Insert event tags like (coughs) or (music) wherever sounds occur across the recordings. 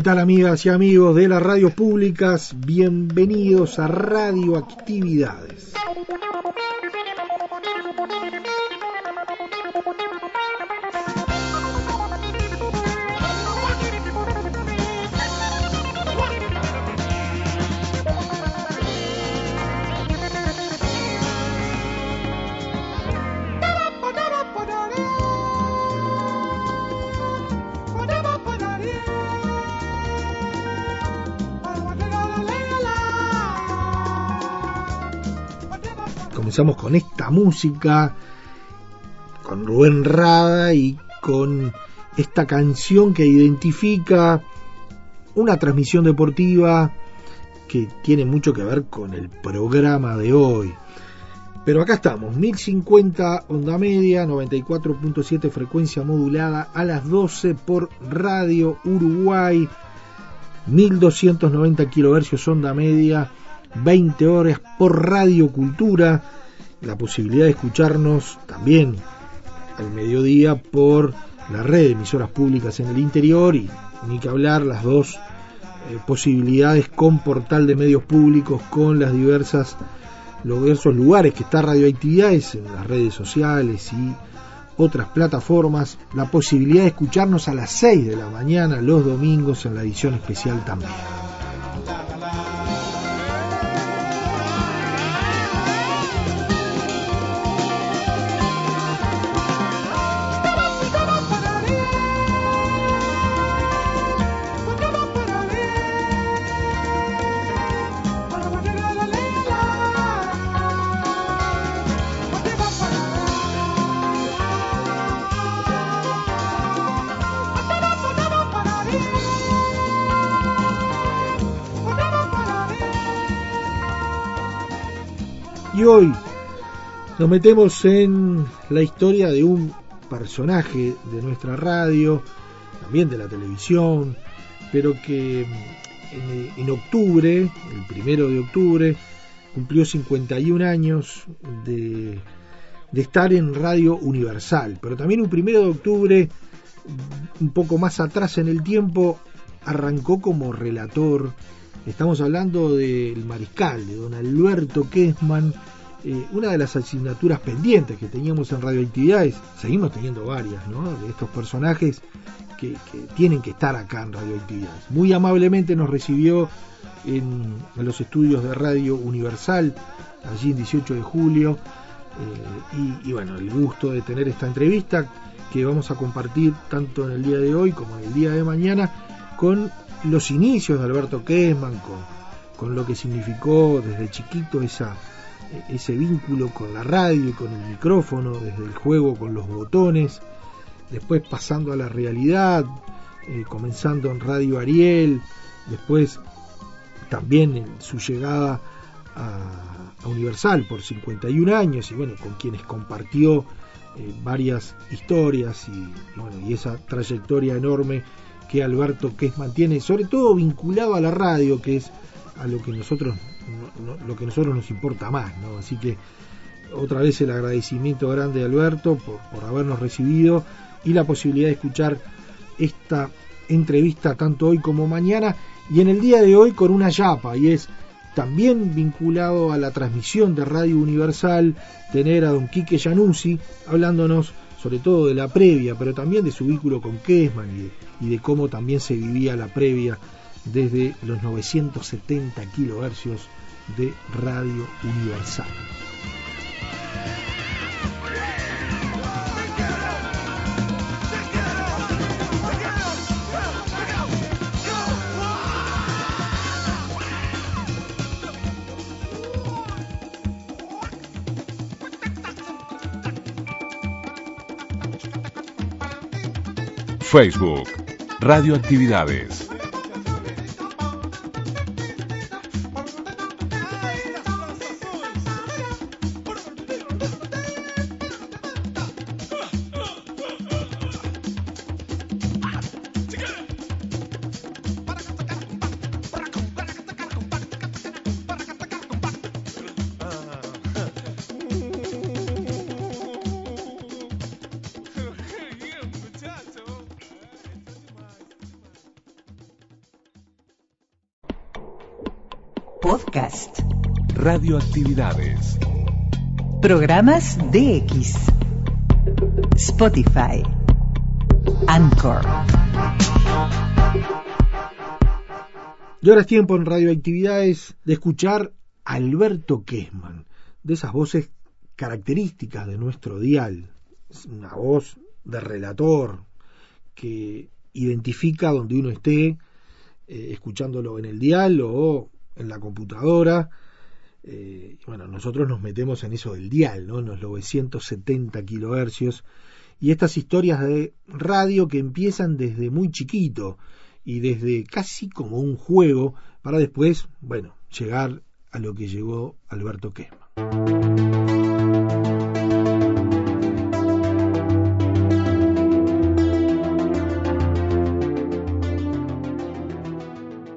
¿Qué tal amigas y amigos de las radios públicas? Bienvenidos a Radioactividades. Comenzamos con esta música, con Rubén Rada y con esta canción que identifica una transmisión deportiva que tiene mucho que ver con el programa de hoy. Pero acá estamos, 1050 onda media, 94.7 frecuencia modulada a las 12 por Radio Uruguay, 1290 kilohercios onda media, 20 horas por Radio Cultura, la posibilidad de escucharnos también al mediodía por la red de emisoras públicas en el interior y ni que hablar las dos eh, posibilidades con portal de medios públicos con las diversas los diversos lugares que está radioactividades en las redes sociales y otras plataformas, la posibilidad de escucharnos a las 6 de la mañana los domingos en la edición especial también. Hoy nos metemos en la historia de un personaje de nuestra radio, también de la televisión, pero que en, en octubre, el primero de octubre, cumplió 51 años de, de estar en Radio Universal. Pero también un primero de octubre, un poco más atrás en el tiempo, arrancó como relator Estamos hablando del mariscal, de don Alberto Kessman, eh, una de las asignaturas pendientes que teníamos en radioactividades, seguimos teniendo varias, ¿no? De estos personajes que, tienen que estar acá en radioactividades. Muy amablemente nos recibió en, los estudios de Radio Universal, allí en 18 de julio, eh, y, y bueno, el gusto de tener esta entrevista que vamos a compartir tanto en el día de hoy como en el día de mañana con los inicios de Alberto Kessman, con, con, lo que significó desde chiquito esa, ese vínculo con la radio, con el micrófono, desde el juego con los botones, después pasando a la realidad, eh, comenzando en Radio Ariel, después también en su llegada a, Universal por 51 años y bueno, con quienes compartió eh, varias historias y, y, bueno, y esa trayectoria enorme que Alberto Kessman tiene, sobre todo vinculado a la radio, que es a lo que nosotros lo que nosotros nos importa más, ¿no? Así que otra vez el agradecimiento grande a Alberto por, por habernos recibido y la posibilidad de escuchar esta entrevista tanto hoy como mañana y en el día de hoy con una yapa y es también vinculado a la transmisión de Radio Universal tener a don Quique Januzzi hablándonos sobre todo de la previa, pero también de su vínculo con Kessman y de, cómo también se vivía la previa desde los 970 kilohercios de Radio Universal. Facebook, Radioactividades. Radioactividades. Programas DX. Spotify. Anchor. Y ahora es tiempo en Radioactividades de escuchar a Alberto Kessman, de esas voces características de nuestro dial. Es una voz de relator que identifica donde uno esté, eh, escuchándolo en el dial o en la computadora. Eh, bueno, nosotros nos metemos en eso del dial, ¿no? En los 970 kilohercios. Y estas historias de radio que empiezan desde muy chiquito y desde casi como un juego para después, bueno, llegar a lo que llegó Alberto Quesma.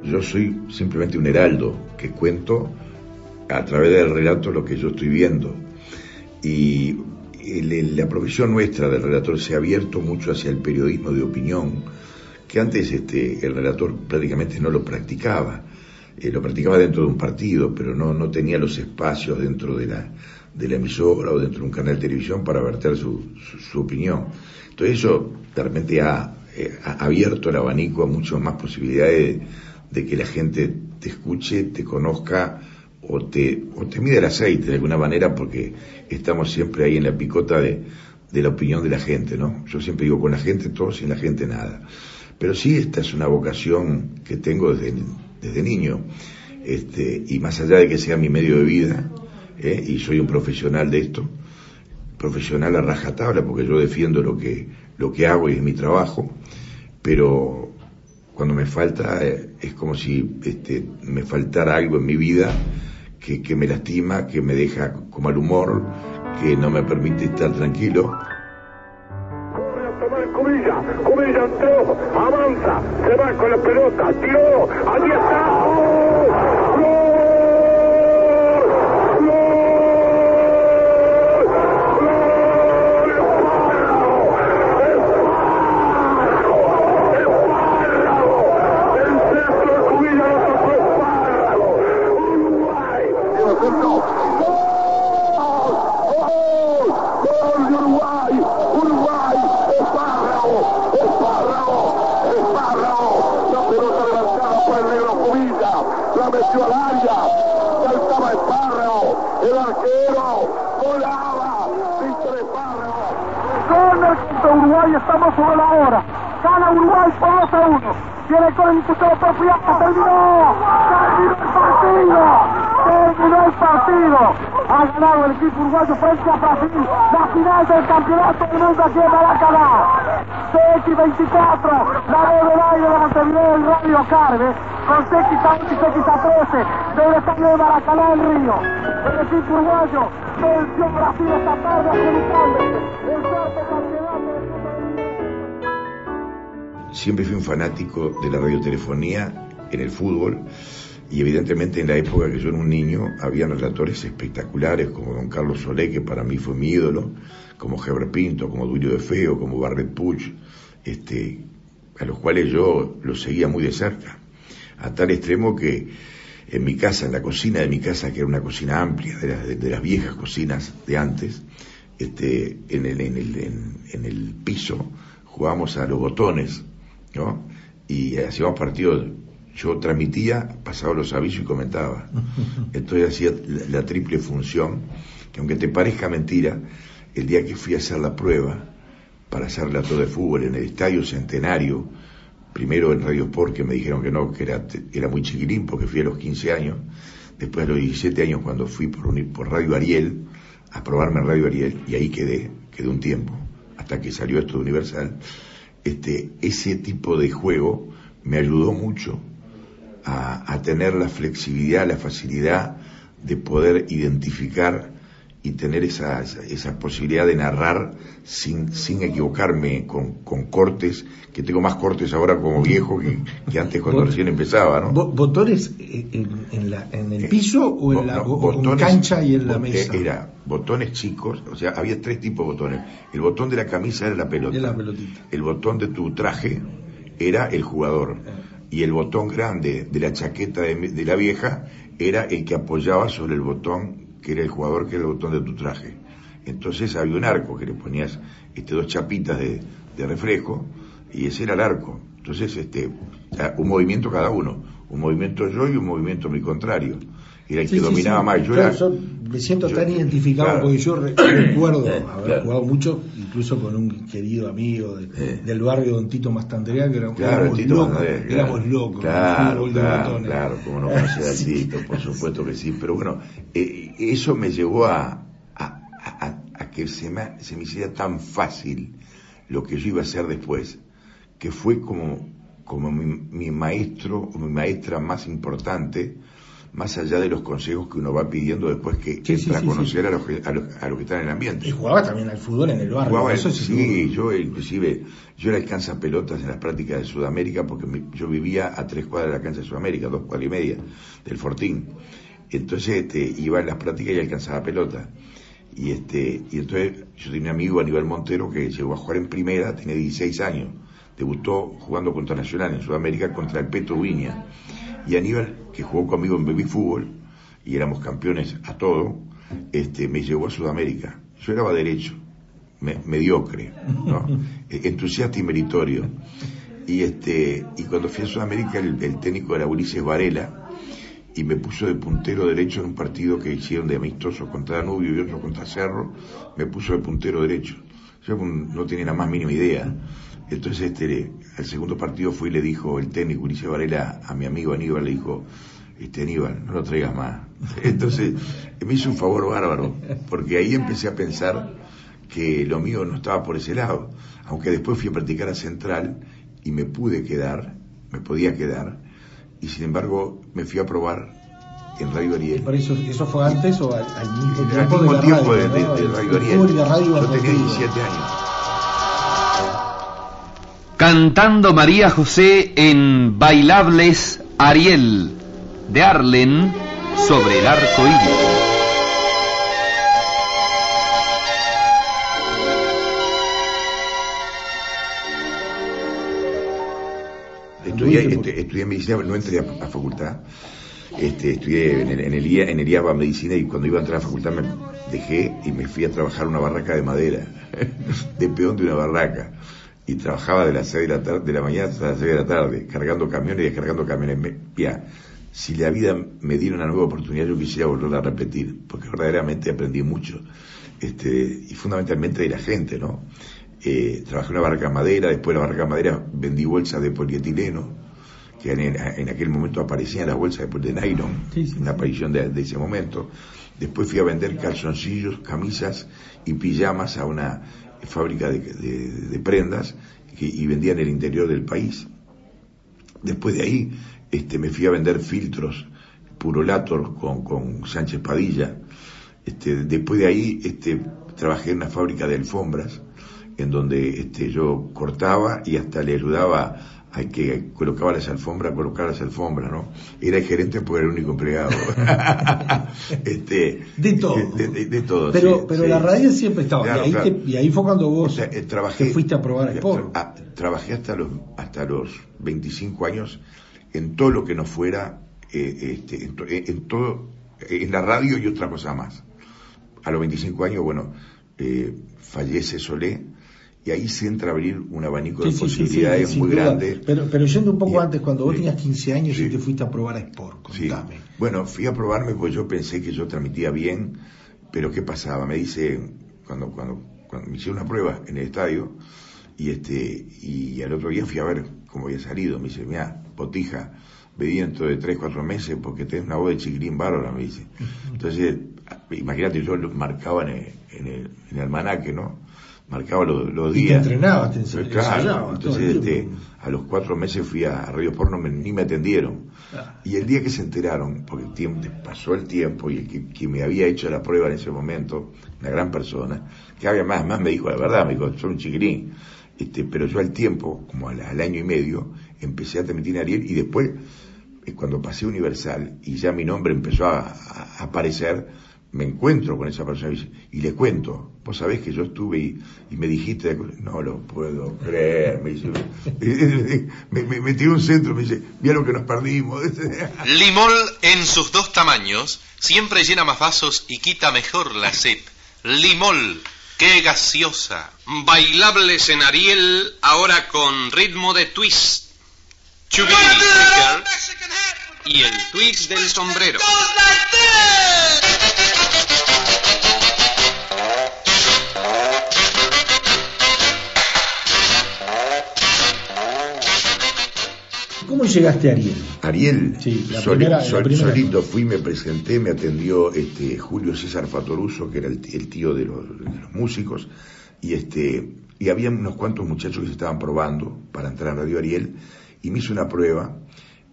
Yo soy simplemente un heraldo que cuento a través del relato lo que yo estoy viendo. Y la profesión nuestra del relator se ha abierto mucho hacia el periodismo de opinión, que antes este, el relator prácticamente no lo practicaba. Eh, lo practicaba dentro de un partido, pero no, no tenía los espacios dentro de la, de la emisora o dentro de un canal de televisión para verter su, su, opinión. Entonces eso realmente ha, eh, ha abierto el abanico a muchas más posibilidades de, de que la gente te escuche, te conozca o te, o te mide el aceite de alguna manera porque estamos siempre ahí en la picota de, la opinión de la gente, ¿no? Yo siempre digo con la gente todo, sin la gente nada. Pero sí, esta es una vocación que tengo desde, desde niño. Este, y más allá de que sea mi medio de vida, ¿eh? y soy un profesional de esto, profesional a rajatabla, porque yo defiendo lo que, lo que hago y es mi trabajo, pero cuando me falta eh, es como si este, me faltara algo en mi vida que, que, me lastima, que me deja como al humor, que no me permite estar tranquilo. Comilla, Comilla entró, avanza, se va con la pelota, tiró, allí está. Con el impulso propio. Terminó. Terminó el partido. Terminó el partido. Ha ganado el equipo uruguayo frente a Brasil. La final del campeonato del mundo aquí en Maracaná. CX24, la del aire de Montevideo el Radio Carve, con CX y CX13, del estadio de Maracaná, el Río. El equipo uruguayo venció Brasil esta tarde siempre fui un fanático de la radiotelefonía en el fútbol y evidentemente en la época que yo era un niño había relatores espectaculares como don Carlos Solé, que para mí fue mi ídolo, como Heber Pinto, como Durio de Feo, como Barret Puch, este, a los cuales yo los seguía muy de cerca, a tal extremo que en mi casa, en la cocina de mi casa, que era una cocina amplia, de, de las viejas cocinas de antes, este, en, el, en, el, en, en el piso jugábamos a los botones, ¿no? Y hacíamos partidos, yo transmitía, pasaba los avisos y comentaba. (laughs) Entonces hacía la, la triple función, que aunque te parezca mentira, el día que fui a hacer la prueba para hacer relato de fútbol en el Estadio Centenario, primero en Radio Sport que me dijeron que no, que era, era muy chiquilín porque fui a los 15 años, después a los 17 años cuando fui por, un- por Radio Ariel, a probarme en Radio Ariel, y ahí quedé, quedé un tiempo, hasta que salió esto de Universal, este, ese tipo de juego me ayudó mucho a, a tener la flexibilidad, la facilidad de poder identificar y tener esa, esa, posibilidad de narrar sin, sin equivocarme con, con cortes, que tengo más cortes ahora como viejo que, que antes cuando Bot- recién empezaba, ¿no? Bo- ¿Botones eh, en, en la, en el piso o en la No, o- o en botones- cancha y en la mesa? Era botones chicos, o sea, había tres tipos de botones. El botón de la camisa era la pelota. La. El botón de tu traje era el jugador. Eh. Y el botón grande de la chaqueta de, de la vieja era el que apoyaba sobre el botón que era el jugador, que era el botón de tu traje. Entonces había un arco que le ponías este, dos chapitas de, de reflejo y ese era el arco. Entonces, este, sea, un movimiento cada uno. Un movimiento yo y un movimiento mi contrario. Era el Sí, que sí, dominaba sí. más. Yo Yo- era, yo me siento yo- tan identificado claro. porque yo re- recuerdo (coughs) Eh, haber claro. jugado mucho, incluso con un querido amigo de- Eh. del barrio Don Tito Mastandrea, que era- Claro, éramos, Tito locos, claro. éramos locos Claro, de claro, como no conocer (laughs) a. Tito, por supuesto que sí. Pero bueno, eh, eso me llevó a, a, a- a que se me, se me hiciera tan fácil lo que yo iba a hacer después, que fue como, como mi, mi maestro o mi maestra más importante, más allá de los consejos que uno va pidiendo después que Sí, entra sí, a conocer a, los que, a, los, a los que están en el ambiente. Y jugaba también al fútbol en el barrio. Jugaba, eso sí, sí, yo inclusive, yo era el cansa pelotas en las prácticas de Sudamérica porque mi- yo vivía a tres cuadras de la cancha de Sudamérica, dos cuadras y media del Fortín. Entonces este, iba en las prácticas y alcanzaba pelota. Y este, y entonces yo tenía un amigo Aníbal Montero que llegó a jugar en primera, tenía 16 años. Debutó jugando contra Nacional en Sudamérica contra el Petro Viña. Y Aníbal, que jugó conmigo en baby fútbol, y éramos campeones a todo, este, me llevó a Sudamérica. Yo era derecho, me- mediocre, ¿no? (laughs) Entusiasta y meritorio. Y este, y cuando fui a Sudamérica, el, el técnico era Ulises Varela, y me puso de puntero derecho en un partido que hicieron de amistoso contra Danubio y otro contra Cerro, me puso de puntero derecho. Yo no tenía la más mínima idea. Entonces, este, el segundo partido fue y le dijo el técnico Ulises Varela a mi amigo Aníbal, le dijo, este Aníbal, no lo traigas más. (laughs) Entonces, me hizo un favor bárbaro, porque ahí empecé a pensar que lo mío no estaba por ese lado. Aunque después fui a practicar a Central y me pude quedar, me podía quedar, y sin embargo me fui a probar en Radio Ariel. Eso, ¿Eso fue antes o al, al mismo Al tiempo, mismo de la tiempo radio? de, de- ¿no? de El Radio Ariel. Yo tenía contigo. 17 años. Cantando María José en Bailables Ariel de Arlen sobre el arco iris. Estudié, este, estudié medicina, no entré a, a facultad. Este, estudié en el, en, el IA, en el IABA medicina y cuando iba a entrar a la facultad me dejé y me fui a trabajar en una barraca de madera, (laughs) de peón de una barraca. Y trabajaba de las 6 de la, tarde, de la mañana hasta las 6 de la tarde, cargando camiones y descargando camiones. Mira, si la vida me diera una nueva oportunidad, yo quisiera volverla a repetir, porque verdaderamente aprendí mucho. Este, y fundamentalmente de la gente, ¿no? Eh, trabajé en una barraca de madera, después de la barraca de madera vendí bolsas de polietileno, que en, en aquel momento aparecían las bolsas de, de nylon, Sí, sí, en la sí. aparición de, de ese momento. Después fui a vender calzoncillos, camisas y pijamas a una fábrica de, prendas y vendía en el interior del país. Después de ahí este, me fui a vender filtros purolator con, con Sánchez Padilla. Este, después de ahí este, trabajé en una fábrica de alfombras en donde este, yo cortaba y hasta le ayudaba al que colocaba las alfombras colocar las alfombras, ¿no? Era el gerente porque era el único empleado. (laughs) este, De todo. De, de- de todo, Pero, sí, pero sí. la radio siempre estaba. Claro, y, ahí claro. te- y ahí fue cuando vos O sea, eh, trabajé, te fuiste a probar a Sport. Ah, trabajé hasta los, hasta los 25 años en todo lo que no fuera, eh, este, en, to- en todo, en la radio y otra cosa más. A los 25 años, bueno, eh, fallece Solé, y ahí se entra a abrir un abanico Sí, de sí, posibilidades sí, muy duda. grande. Pero, pero yendo un poco Y- antes, cuando vos tenías 15 años y te fuiste a probar a Sport, Sí. contame. Bueno, fui a probarme porque yo pensé que yo transmitía bien, pero ¿qué pasaba? Me dice, cuando, cuando, cuando me hicieron una prueba en el estadio, y este, y al otro día fui a ver cómo había salido, me dice, mira, botija, ve dentro de 3, 4 meses porque tenés una voz de chiquirín bárbara, me dice. Entonces, imagínate, yo lo marcaba en el, en el, en el almanaque, ¿no? Marcaba los, los Y te días. entrenabas, te claro, ensayabas el entonces este, a los cuatro meses fui a Radio Porno, me- ni me atendieron. Ah. Y el día que se enteraron, porque el tiempo, pasó el tiempo y el que, que me había hecho la prueba en ese momento, una gran persona, que había más, más me dijo la verdad, me dijo, soy un chiquirín. Este, pero yo al tiempo, como al, al año y medio, empecé a transmitir en Ariel y después, eh, cuando pasé Universal y ya mi nombre empezó a, a- a aparecer, me encuentro con esa persona y, le cuento, vos sabés que yo estuve y, y me dijiste, no lo puedo creer, me dice, (laughs) me, me, me tiró un centro, me dice, mira lo que nos perdimos. (laughs) Limol en sus dos tamaños siempre llena más vasos y quita mejor la sed. Limol, qué gaseosa. Bailables en Ariel ahora con ritmo de twist. Chubby Tweaker y el twist del sombrero. ¿Cómo llegaste a Ariel? Ariel, Sí, la soli- primera- la sol- primera solito cosa. fui, me presenté, me atendió este Julio César Fatoruso, que era el, tío de los, de los músicos, y este y había unos cuantos muchachos que se estaban probando para entrar a Radio Ariel, y me hizo una prueba,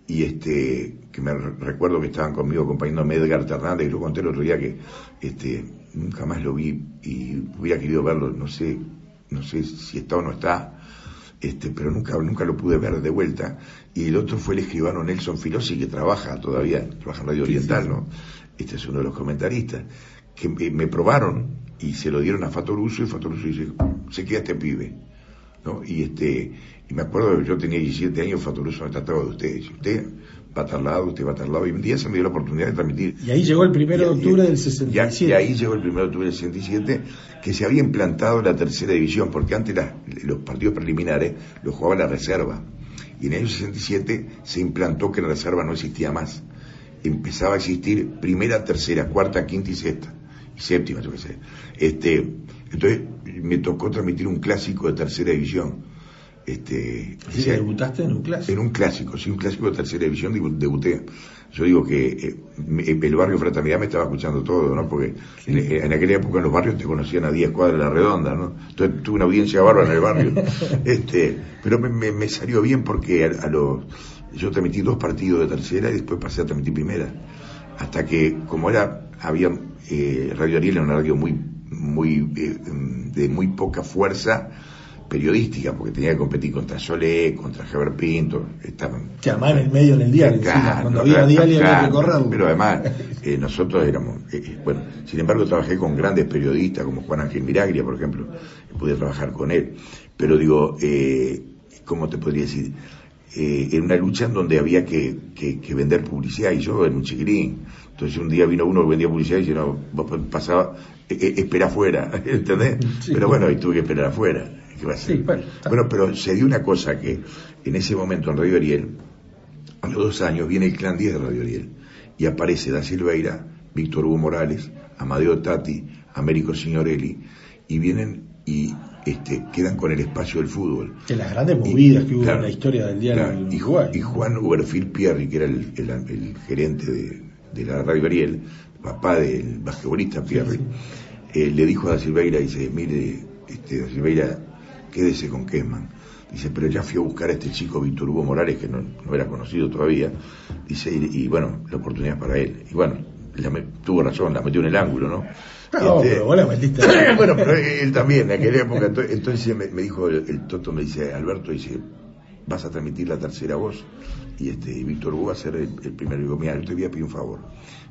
y este que me re- recuerdo que estaban conmigo acompañándome Edgar Hernández, que yo conté el otro día que este nunca más lo vi y hubiera querido verlo, no sé, no sé si está o no está, este, pero nunca, nunca lo pude ver de vuelta. Y el otro fue el escribano Nelson Filosi, que trabaja todavía, trabaja en Radio Oriental, ¿no? Este es uno de los comentaristas, que me, me probaron y se lo dieron a Fatoruso y Fatoruso dice, se queda este pibe, ¿no? Y este, y me acuerdo que yo tenía 17 años, Fatoruso me trataba de usted, dice, usted va a lado, usted va a estar al lado, y un día se me dio la oportunidad de transmitir Y ahí llegó el 1 de octubre del y- 67. Y, ahí llegó el 1 de octubre del 67, que se había implantado la tercera división, porque antes los partidos preliminares los jugaba la reserva. Y en el año 67 se implantó que la reserva no existía más. Empezaba a existir primera, tercera, cuarta, quinta y sexta. Y séptima, yo qué sé. Este, entonces me tocó transmitir un clásico de tercera división. Este, ese- debutaste en un clásico. en un clásico, sí, un clásico de tercera división debu- debuté. Yo digo que eh, me- el barrio Fraternidad me estaba escuchando todo, ¿no? Porque en, en aquella época en los barrios te conocían a 10 cuadras de la redonda, ¿no? Entonces tuve una audiencia bárbara en el barrio. (laughs) este, pero me, me- me salió bien porque a, a los, yo transmití dos partidos de tercera y después pasé a transmitir primera. Hasta que, como era, había, eh, Radio Ariel era una radio muy, muy, eh, de muy poca fuerza, periodística, porque tenía que competir contra Solé, contra Javier Pinto, estaban... Que además en el medio en el diario, encima, Claro, cuando había diario había que correrlo. Pero además, eh, nosotros éramos, eh, eh, bueno, sin embargo trabajé con grandes periodistas como Juan Ángel Miraglia, por ejemplo, pude trabajar con él. Pero digo, eh, ¿cómo te podría decir? Eh, en una lucha en donde había que, que- que vender publicidad y yo era un chiquirín. Entonces un día vino uno que vendía publicidad y dice, no, vos pasaba, espera afuera, (laughs) ¿entendés? Sí. Pero bueno, y tuve que esperar afuera. ¿Qué va a? Sí, bueno, pero se dio una cosa que en ese momento en Radio Ariel, a los dos años viene el clan 10 de Radio Ariel y aparece Da Silveira, Víctor Hugo Morales, Amadeo Tati, Américo Signorelli y vienen y este, quedan con el espacio del fútbol. Que las grandes Y- movidas que hubo claro, en la historia del diario claro, en y, Uruguay. Ju- y Juan Uberfil Pierri, que era el, el- el gerente de, de la Radio Ariel, papá del basquetbolista Pierri, eh, le dijo a Da Silveira, dice, mire, este, Da Silveira, quédese con Kesman. Dice, pero ya fui a buscar a este chico Víctor Hugo Morales, que no, no era conocido todavía. Dice, y, y bueno, la oportunidad es para él. Y bueno, la me- tuvo razón, la metió en el ángulo, ¿no? No, Este, pero vos la metiste. (laughs) bueno, pero él también, en aquella época. ento- Entonces me, me dijo el, el Toto, me dice, Alberto, dice, vas a transmitir la tercera voz. Y este, y Víctor Hugo va a ser el, el primero. Digo, mira, yo te voy a pedir un favor.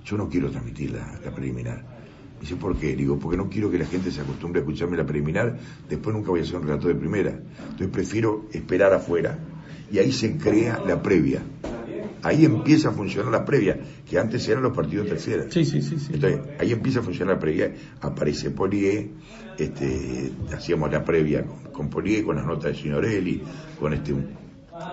Yo no quiero transmitir la, la preliminar. Dice, ¿por qué? Digo, porque no quiero que la gente se acostumbre a escucharme la preliminar, después nunca voy a hacer un relato de primera. Entonces prefiero esperar afuera y ahí se crea la previa. ahí empieza a funcionar la previa, que antes eran los partidos terceras. Sí, sí, sí, sí. Entonces, ahí empieza a funcionar la previa, aparece Polié, este, hacíamos la previa con, con Polié, con las notas de Signorelli, con este un,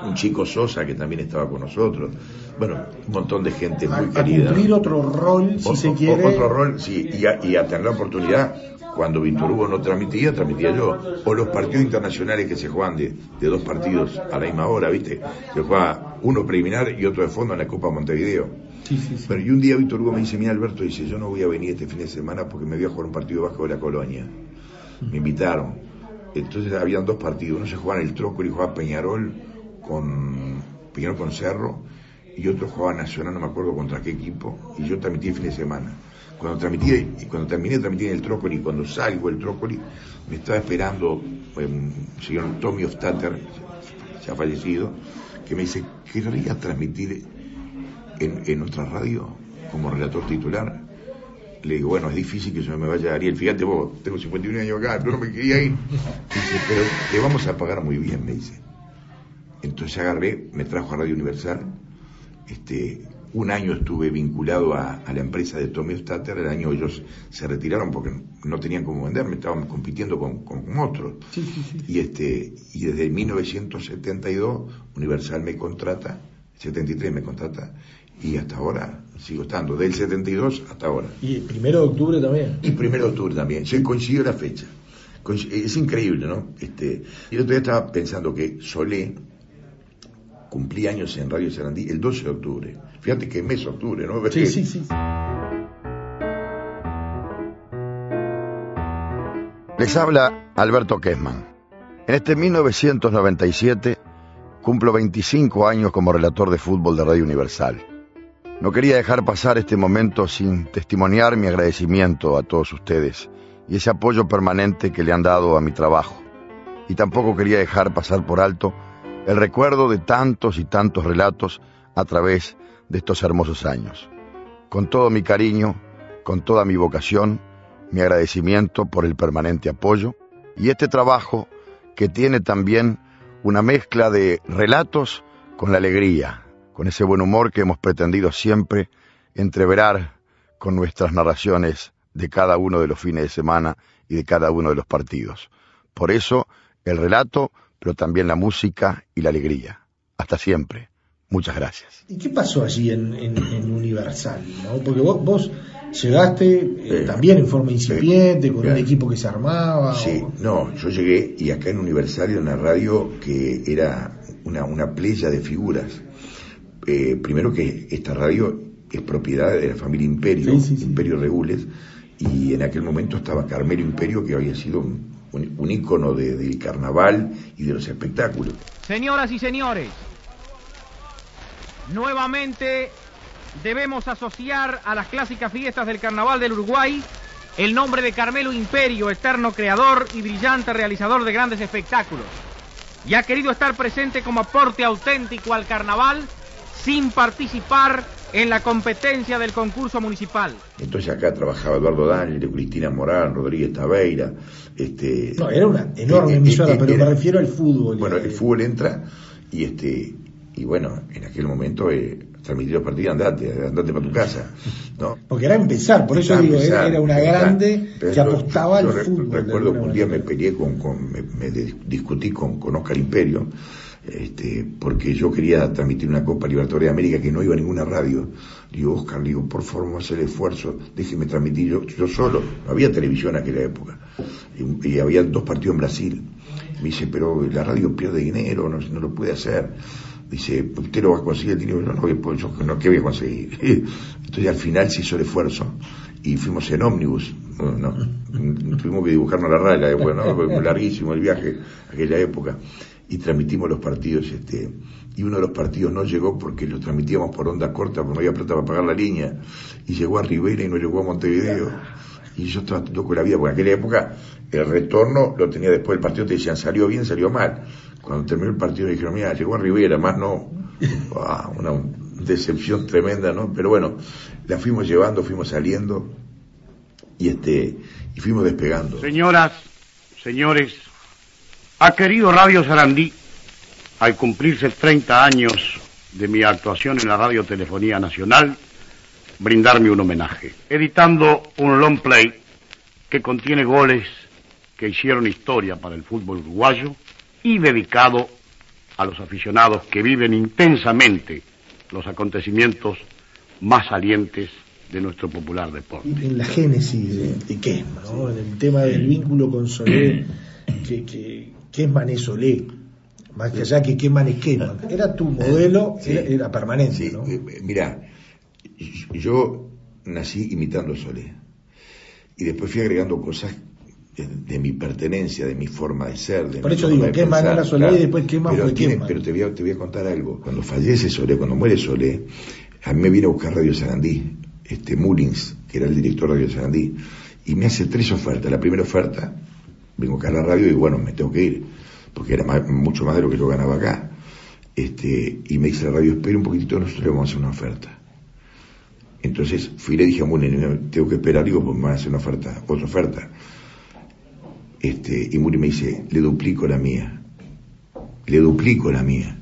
un chico Sosa que también estaba con nosotros. Bueno, un montón de gente muy a querida. cumplir ¿no? otro rol, si O- se o- quiere. Otro rol, sí, y a, y a tener la oportunidad, cuando Víctor Hugo no transmitía, transmitía yo. O los partidos internacionales que se juegan de, de dos partidos a la misma hora, ¿viste? Se juega uno preliminar y otro de fondo en la Copa Montevideo. Sí, sí, sí. Pero y un día Víctor Hugo me dice, mira Alberto, dice, yo no voy a venir este fin de semana porque me voy a jugar un partido bajo de la colonia. Me invitaron. Entonces habían dos partidos, uno se jugaba en el Trócoli y jugaba Peñarol con Peñarol con Cerro y otro jugaba Nacional, no me acuerdo contra qué equipo, y yo transmití el fin de semana. Cuando transmití, cuando terminé transmití en el Trócoli, cuando salgo del Trócoli, me estaba esperando un señor Tommy Oftater, ya fallecido, que me dice, ¿querría transmitir en, en nuestra radio como relator titular? Le digo, bueno, es difícil que yo me vaya Ariel. Fíjate vos, tengo 51 años acá, pero no me quería ir. Dice, pero te vamos a pagar muy bien, me dice. Entonces agarré, me trajo a Radio Universal. Este, un año estuve vinculado a, a la empresa de Tommy Stater. El año ellos se retiraron porque no tenían cómo venderme, estaban compitiendo con, con otros. Sí, sí, sí. Y este, y desde 1972 Universal me contrata, 73 me contrata, y hasta ahora sigo estando, del 72 hasta ahora. Y el primero de octubre también. Y primero de octubre también, se coincidió la fecha. Es increíble, ¿no? Este, y el otro día estaba pensando que Solé cumplía años en Radio Sarandí el 12 de octubre. Fíjate que mes octubre, ¿no? Sí, sí, sí. Les habla Alberto Kessman. En este 1997 cumplo 25 años como relator de fútbol de Radio Universal. No quería dejar pasar este momento sin testimoniar mi agradecimiento a todos ustedes y ese apoyo permanente que le han dado a mi trabajo. Y tampoco quería dejar pasar por alto el recuerdo de tantos y tantos relatos a través de estos hermosos años. Con todo mi cariño, con toda mi vocación, mi agradecimiento por el permanente apoyo y este trabajo que tiene también una mezcla de relatos con la alegría, con ese buen humor que hemos pretendido siempre entreverar con nuestras narraciones de cada uno de los fines de semana y de cada uno de los partidos. Por eso, el relato, pero también la música y la alegría. Hasta siempre. Muchas gracias. ¿Y qué pasó allí en, en- en Universal? ¿no? Porque vos, vos llegaste eh, Eh, también en forma incipiente, con un equipo que se armaba. Sí, o- no, yo llegué y acá en Universal era una radio que era una, una playa de figuras. Eh, primero que esta radio es propiedad de la familia Imperio, Sí, sí, sí. Imperio Regules, y en aquel momento estaba Carmelo Imperio, que había sido un, un, un ícono de- del carnaval y de los espectáculos. Señoras y señores, nuevamente debemos asociar a las clásicas fiestas del Carnaval del Uruguay el nombre de Carmelo Imperio, eterno creador y brillante realizador de grandes espectáculos. Y ha querido estar presente como aporte auténtico al carnaval sin participar en la competencia del concurso municipal. Entonces acá trabajaba Eduardo Daniel, Cristina Morán, Rodríguez Tabeira. Este, No, era una enorme eh, emisora, eh, pero era- me refiero al fútbol. Bueno, Eh, el fútbol entra y este y bueno, en aquel momento eh, transmitir los partidos, andate, andate para tu casa, ¿no? Porque era empezar, por eso digo, era, empezando, era una grande que apostaba yo al re- fútbol. Recuerdo que un día me peleé con, con- me, me discutí con, con Oscar Imperio, este, porque yo quería transmitir una Copa Libertadores de América que no iba a ninguna radio. Digo, Oscar, digo, por favor, vamos a hacer el esfuerzo, déjeme transmitir yo, yo solo. No había televisión en aquella época. Y, había dos partidos en Brasil. Me dice, pero la radio pierde dinero, no, lo puede hacer. Dice, usted lo va a conseguir el dinero. No, no, yo no, ¿qué voy a conseguir? (laughs) Entonces al final se hizo el esfuerzo y fuimos en ómnibus. No, tuvimos que dibujarnos la raya, después, ¿no? Fue larguísimo el viaje, aquella época. Y transmitimos los partidos, este, y uno de los partidos no llegó porque lo transmitíamos por onda corta, porque no había plata para pagar la línea, y llegó a Rivera y no llegó a Montevideo. Y yo estaba loco de la vida, porque en aquella época el retorno lo tenía después del partido, te decían salió bien, salió mal. Cuando terminó el partido me dijeron, mira, llegó a Rivera, más no. Ah, una decepción tremenda, ¿no? Pero bueno, la fuimos llevando, fuimos saliendo y este y fuimos despegando. Señoras, señores, ha querido Radio Sarandí, al cumplirse 30 años de mi actuación en la Radiotelefonía Nacional, brindarme un homenaje, editando un long play que contiene goles que hicieron historia para el fútbol uruguayo y dedicado a los aficionados que viven intensamente los acontecimientos más salientes de nuestro popular deporte. En la génesis de, de Kesman, ¿no? en el tema del vínculo con Solé, que, que Kesman es Solé, más que allá que Kesman es Kesman. (laughs) Era tu modelo, Sí. era, era permanente, Sí, ¿no? eh, eh, mirá, yo nací imitando a Solé y después fui agregando cosas de, de mi pertenencia, de mi forma de ser. De Por eso digo, pensar, era Solé y después Kesman pero fue tiene-. Pero te voy, a, te voy a contar algo. Cuando fallece Solé, cuando muere Solé, a mí me viene a buscar Radio Sarandí, este Mullins, que era el director de Radio Sarandí, y me hace tres ofertas. La primera oferta, vengo acá a la radio y bueno, me tengo que ir, porque era más- mucho más de lo que yo ganaba acá. Este, y me dice la radio, espera un poquitito, nosotros le vamos a hacer una oferta. Entonces fui y le dije a Muni, tengo que esperar, digo, pues me van a hacer una oferta, otra oferta. Este, y Muri me dice, le duplico la mía. Le duplico la mía.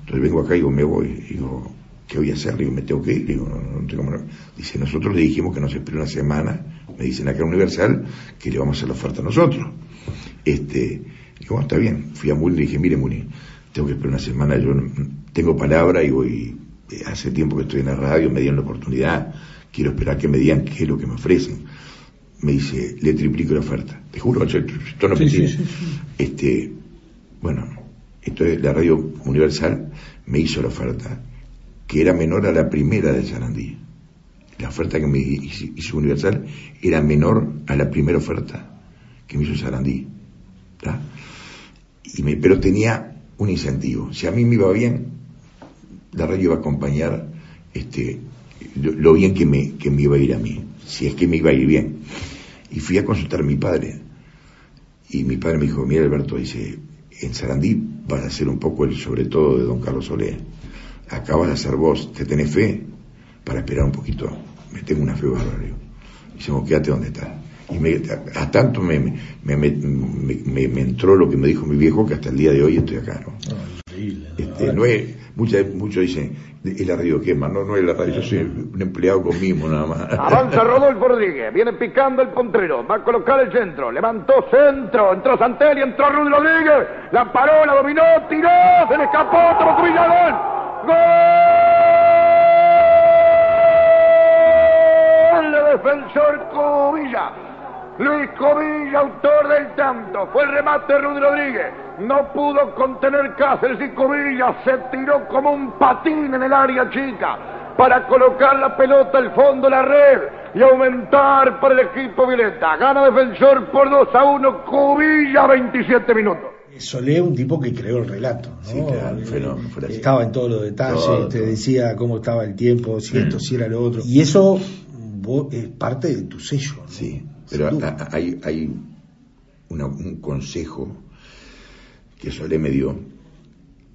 Entonces vengo acá y digo, me voy. Digo, ¿qué voy a hacer? Digo, me tengo que ir. Digo, no, tengo manera. Dice, nosotros le dijimos que nos espere una semana. Me dicen acá Universal que le vamos a hacer la oferta a nosotros. Este, digo, bueno, está bien. Fui a Muri y le dije, mire Muri, tengo que esperar una semana. Yo tengo palabra y voy, eh, hace tiempo que estoy en la radio, me dieron la oportunidad. Quiero esperar que me digan qué es lo que me ofrecen me dice, le triplico la oferta. Te juro, esto esto no Sí, sí. Este, bueno, esto es la radio universal me hizo la oferta, que era menor a la primera de Sarandí. La oferta que me hizo Universal era menor a la primera oferta que me hizo Sarandí. Y pero tenía un incentivo. Si a mí me iba bien, la radio iba a acompañar este, lo, bien que me, iba a ir a mí, si es que me iba a ir bien. Y fui a consultar a mi padre. Y mi padre me dijo, mira Alberto, dice, en Sarandí vas a ser un poco el sobre todo de don Carlos Solé. Acá vas a ser vos, ¿te tenés fe? Para esperar un poquito. Me tengo una fe bárbara. Dice, quédate donde estás. Y me, a, a tanto me, me, me, me- me- me entró lo que me dijo mi viejo que hasta el día de hoy estoy acá, ¿no? Este, no es, muchas, muchos dicen, es la radio quema, no, no es la radio, yo soy un empleado con mimo nada más. (laughs) Avanza Rodolfo Rodríguez, viene picando el pontrero, va a colocar el centro, levantó centro, entró Santelli, entró Rudy Rodríguez, la paró, la dominó, tiró, se le escapó, Cubilla, gol. ¡Gol! de defensor Cubilla. Luis Cubilla, autor del tanto, fue el remate de Rudy Rodríguez. No pudo contener Cáceres y Cubilla se tiró como un patín en el área chica para colocar la pelota al fondo de la red y aumentar para el equipo Violeta. Gana defensor por 2 a 1, Cubilla 27 minutos. Solé un tipo que creó el relato, ¿no? Sí, claro, fenómeno. Estaba en todos los detalles, Todo, te todo. decía cómo estaba el tiempo, si esto, si era lo otro. Y eso vos- es parte de tu sello. ¿no? Sí, pero a- hay, hay una- un consejo que Solé me dio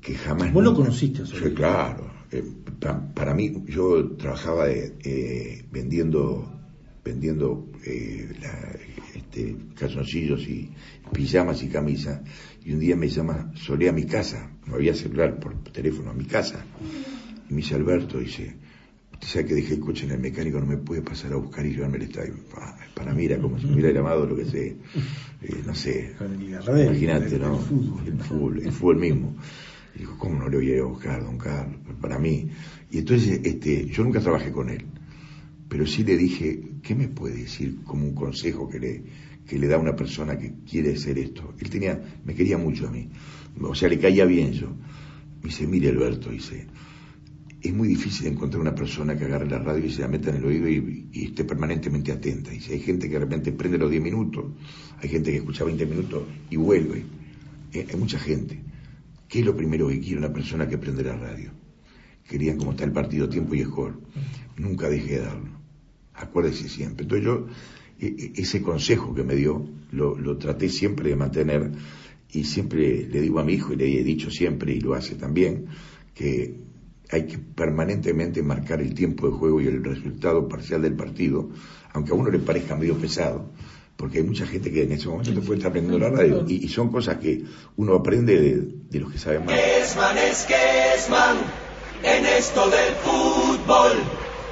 que jamás... Vos lo conociste, Solé. Sí, claro. Eh, pa- para mí, yo trabajaba de, eh, vendiendo vendiendo eh, la- este, calzoncillos y pijamas y camisas y un día me llama Solé a mi casa, no había celular por teléfono a mi casa y me dice Alberto, dice, sabe que dejé el coche en el mecánico, no me puede pasar a buscar y llevarme al estadio. Pa, Para mí era como si me hubiera llamado lo que sé, eh, no sé, el imagínate, el ¿no? fútbol. El fútbol, el fútbol mismo. Y dijo, ¿cómo no le voy a ir a buscar, don Carlos? Para mí. Y entonces, este, yo nunca trabajé con él, pero sí le dije, ¿qué me puede decir como un consejo que le, que le da a una persona que quiere hacer esto? Él tenía, me quería mucho a mí, o sea, le caía bien yo. Me dice, mire Alberto, dice, es muy difícil encontrar una persona que agarre la radio y se la meta en el oído y, y esté permanentemente atenta. Dice, hay gente que de repente prende los 10 minutos, hay gente que escucha 20 minutos y vuelve. Eh, hay mucha gente. ¿Qué es lo primero que quiere una persona que prende la radio? Querían cómo está el partido, tiempo y score. Nunca dejé de darlo. Acuérdese siempre. Entonces yo, e- e- ese consejo que me dio, lo traté siempre de mantener y siempre le digo a mi hijo y le he dicho siempre y lo hace también, que hay que permanentemente marcar el tiempo de juego y el resultado parcial del partido, aunque a uno le parezca medio pesado, porque hay mucha gente que en ese momento te puede estar aprendiendo la radio y, y son cosas que uno aprende de, de los que saben más. Kesman es Kesman, en esto del fútbol.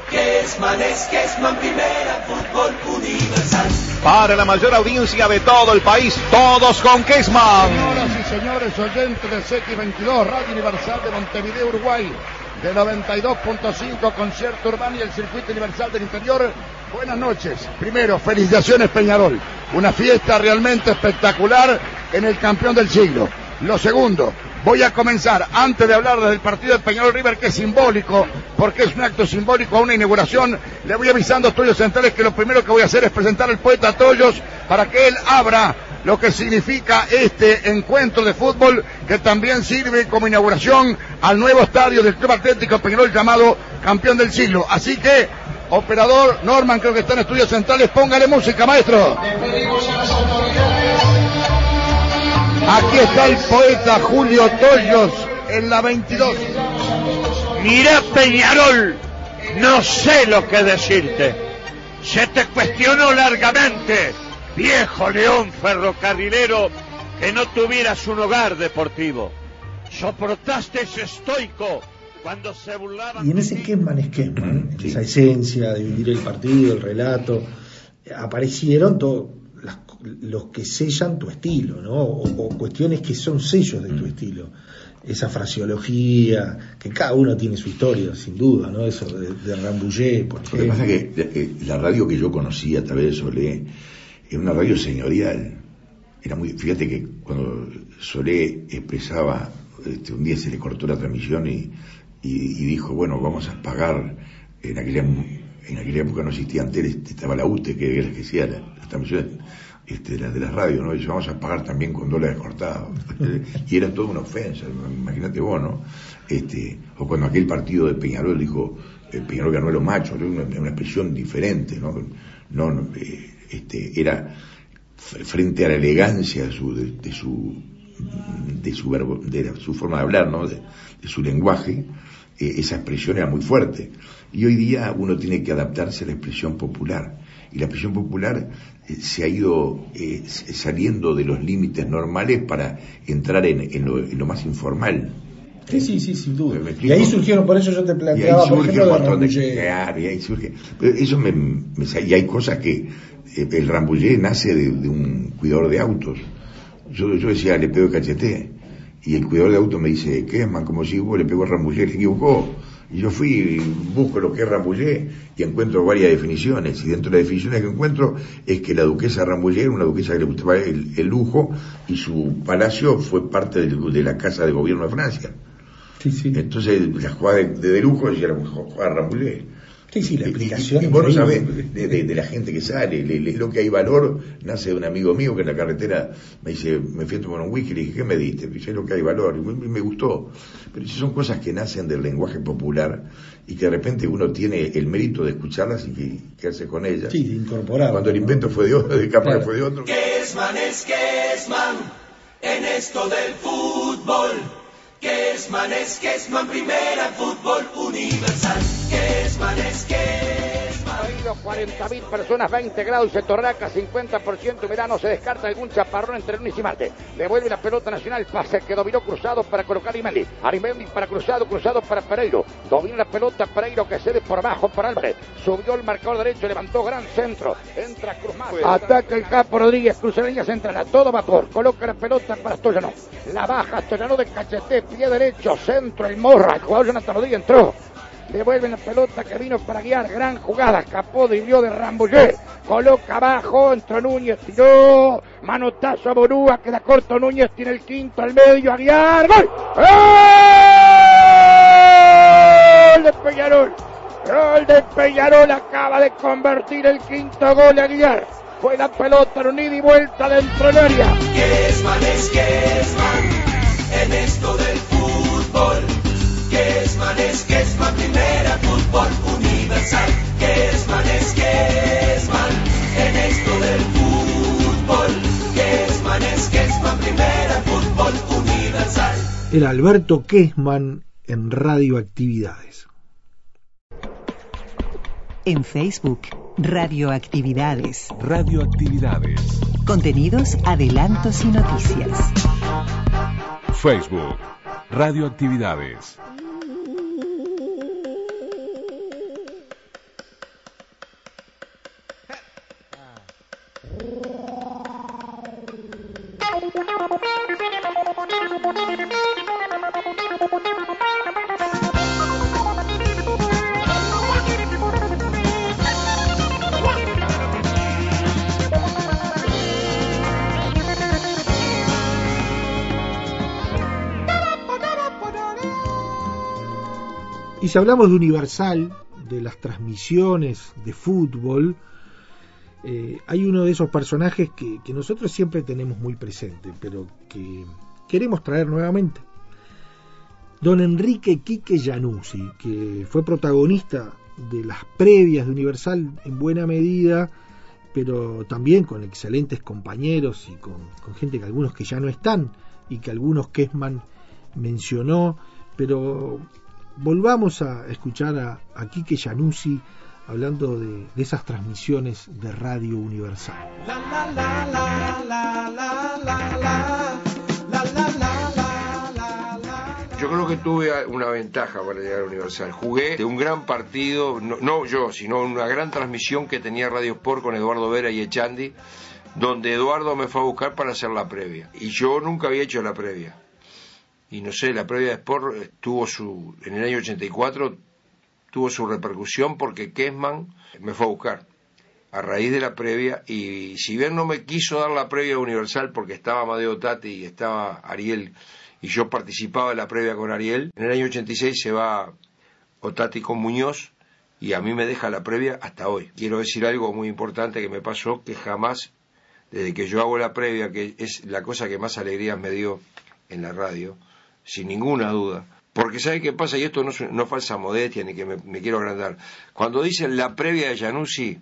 Kesman es Kesman Primera Fútbol Universal. Para la mayor audiencia de todo el país, todos con Kesman. Señoras y señores oyentes de CX22, Radio Universal de Montevideo, Uruguay, de 92.5, Concierto Urbano y el Circuito Universal del Interior. Buenas noches. Primero, felicitaciones Peñarol. Una fiesta realmente espectacular en el campeón del siglo. Lo segundo, voy a comenzar, antes de hablar del partido de Peñarol River, que es simbólico, porque es un acto simbólico a una inauguración, le voy avisando a Toyos Centrales que lo primero que voy a hacer es presentar al poeta Toyos para que él abra lo que significa este encuentro de fútbol que también sirve como inauguración al nuevo estadio del Club Atlético Peñarol llamado Campeón del Siglo. Así que, operador Norman, creo que está en estudios centrales, póngale música, maestro. Aquí está el poeta Julio Toyos en la 22. Mira Peñarol, no sé lo que decirte. Se te cuestionó largamente, viejo león ferrocarrilero, que no tuvieras un hogar deportivo. Soportaste ese estoico cuando se burlaban. Y en ese Kesman es Kesman, esa esencia de vivir el partido, el relato, aparecieron todos los que sellan tu estilo, ¿no? O, o, cuestiones que son sellos de tu estilo. Esa fraseología, que cada uno tiene su historia, sin duda, ¿no? Eso de, de Rambouillet, por Lo que pasa es que la radio que yo conocía a través de Solé era una radio señorial. Era muy, fíjate que cuando Solé expresaba, este, un día se le cortó la transmisión y, y, y dijo, bueno, vamos a pagar, en aquella, en aquella época no existía tele, estaba la UTE que era la que hacía las la transmisiones este, de, la, de la radio, ¿no? Y vamos a pagar también con dólares cortados. (laughs) y era toda una ofensa, imagínate vos, ¿no? Este, o cuando aquel partido de Peñarol dijo, eh, Peñarol ganó a los machos, era una, una, expresión diferente, ¿no? no, no eh, este, era frente a la elegancia de su, de, de su, de su verbo, de su forma de hablar, ¿no? De, de su lenguaje, eh, esa expresión era muy fuerte. Y hoy día uno tiene que adaptarse a la expresión popular. Y la expresión popular eh, se ha ido eh, saliendo de los límites normales para entrar en, en, lo, en, lo, más informal. Sí, sí, sí, sin duda. Y ahí surgieron, por eso yo te planteaba, y ahí surge por ejemplo, un montón de, claro, y ahí surge. Pero eso me, me, y hay cosas que el Rambouillet nace de, de, un cuidador de autos. Yo, yo decía, le pego cachete. Y el cuidador de autos me dice, ¿qué es, man? Como si vos le pegó a Rambouillet, le equivocó. Y yo fui busco lo que es Rambouillet y encuentro varias definiciones. Y dentro de las definiciones que encuentro es que la duquesa Rambouillet era una duquesa que le gustaba el, el lujo y su palacio fue parte de, de, la casa de gobierno de Francia. Sí, sí. Entonces la jugada de, de, de lujo era una jugada Rambouillet. Sí, sí, la explicación. Y, y vos no sabés de, de, de, la gente que sale, le, le, lo que hay valor, nace de un amigo mío que en la carretera me dice, me fui a tomar un whisky, le dije, ¿qué me diste? Dice, lo que hay valor, y me, me gustó. Pero si son cosas que nacen del lenguaje popular y que de repente uno tiene el mérito de escucharlas y que, quedarse con ellas. Sí, incorporar. Cuando el invento fue de otro, de capa claro. fue de otro. Kesman es Kesman en esto del fútbol. Kesman es Kesman primera fútbol universal. Kesman es Kesman. Ha ido 40 mil personas, 20 grados, se torraca, 50% verano, se descarta algún chaparrón entre lunes y martes. Devuelve la pelota nacional, pase que dominó cruzado para colocar Arimendi. Arimendi para cruzado, cruzado para Pereiro. Domina la pelota Pereiro que cede por abajo para Álvarez. Subió el marcador derecho, levantó gran centro. Entra Cruz más. Ataca el Capo Rodríguez, cruza central a todo vapor. Coloca la pelota para Stoyanov. La baja Stoyanov de cachete, pie derecho, centro, el morra. El jugador Jonathan Rodríguez entró. Devuelven la pelota que vino para guiar. Gran jugada. Capó driblió de Rambouillet. Coloca abajo. Entró Núñez. Tiró. Manotazo a Borúa. Queda corto Núñez. Tiene el quinto al medio. A guiar. ¡Gol! ¡Gol de Peñarol! Gol de Peñarol. Acaba de convertir el quinto gol a guiar. Fue la pelota en y vuelta dentro del área. Kesman es Kesman, primera fútbol universal. Kesman es Kesman en esto del fútbol. Kesman es Kesman, primera fútbol universal. El Alberto Kesman en Radioactividades. En Facebook, Radioactividades. Radioactividades. Contenidos, adelantos y noticias. Facebook, Radioactividades. Si hablamos de Universal, de las transmisiones de fútbol, eh, hay uno de esos personajes que, nosotros siempre tenemos muy presente, pero que queremos traer nuevamente. Don Enrique Quique Januzzi, que fue protagonista de las previas de Universal en buena medida, pero también con excelentes compañeros y con, con gente que algunos que ya no están y que algunos Kessman mencionó, pero volvamos a escuchar a, a Quique Januzzi hablando de, de esas transmisiones de Radio Universal. Yo creo que tuve una ventaja para llegar a Universal. Jugué de un gran partido, no, no yo, sino una gran transmisión que tenía Radio Sport con Eduardo Vera y Echandi, donde Eduardo me fue a buscar para hacer la previa. Y yo nunca había hecho la previa. Y no sé, la previa de Sport tuvo su, en el año 84 tuvo su repercusión porque Kessman me fue a buscar a raíz de la previa y si bien no me quiso dar la previa universal porque estaba Amadeo Tati y estaba Ariel y yo participaba de la previa con Ariel, en el año 86 se va Otati con Muñoz y a mí me deja la previa hasta hoy. Quiero decir algo muy importante que me pasó que jamás, desde que yo hago la previa, que es la cosa que más alegrías me dio en la radio, sin ninguna duda, porque ¿sabe qué pasa? Y esto no es no falsa modestia ni que me, me quiero agrandar. Cuando dicen la previa de Januzzi,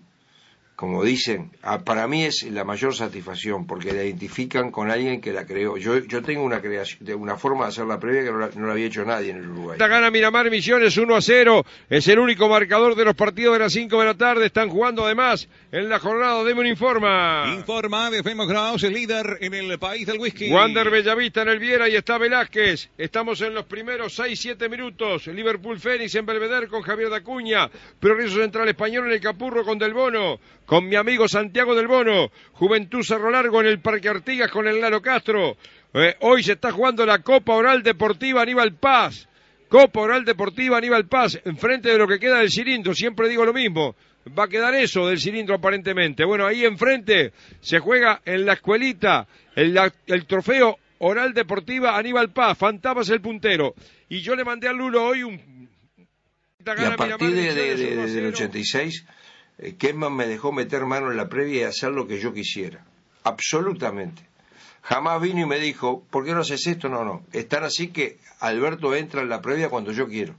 como dicen, para mí es la mayor satisfacción porque la identifican con alguien que la creó. Yo, yo tengo una creación, de una forma de hacer la previa que no la, no la había hecho nadie en el Uruguay. Esta gana Miramar Misiones 1 a 0. Es el único marcador de los partidos de las 5 de la tarde. Están jugando además en la jornada. Deme un informa. Informa de Femo Kraus, el líder en el país del whisky. Wander Bellavista en el Viera y está Velázquez. Estamos en los primeros 6-7 minutos. Liverpool Fénix en Belvedere con Javier Dacuña. Progreso Central Español en el Capurro con Del Bono. Con mi amigo Santiago Del Bono. Juventud Cerro Largo en el Parque Artigas con el Lalo Castro. Eh, hoy se está jugando la Copa Oral Deportiva Aníbal Paz. Copa Oral Deportiva Aníbal Paz, enfrente de lo que queda del cilindro, siempre digo lo mismo. Va a quedar eso del cilindro aparentemente. Bueno, ahí enfrente se juega en la escuelita el, la- el trofeo Oral Deportiva Aníbal Paz. Fantasma es el puntero. Y yo le mandé a Lulo hoy un... Y a partir de, de- de- de- del 86, eh, Kessman me dejó meter mano en la previa y hacer lo que yo quisiera. Absolutamente. Jamás vino y me dijo, ¿por qué no haces esto? No, no. Están así que Alberto entra en la previa cuando yo quiero.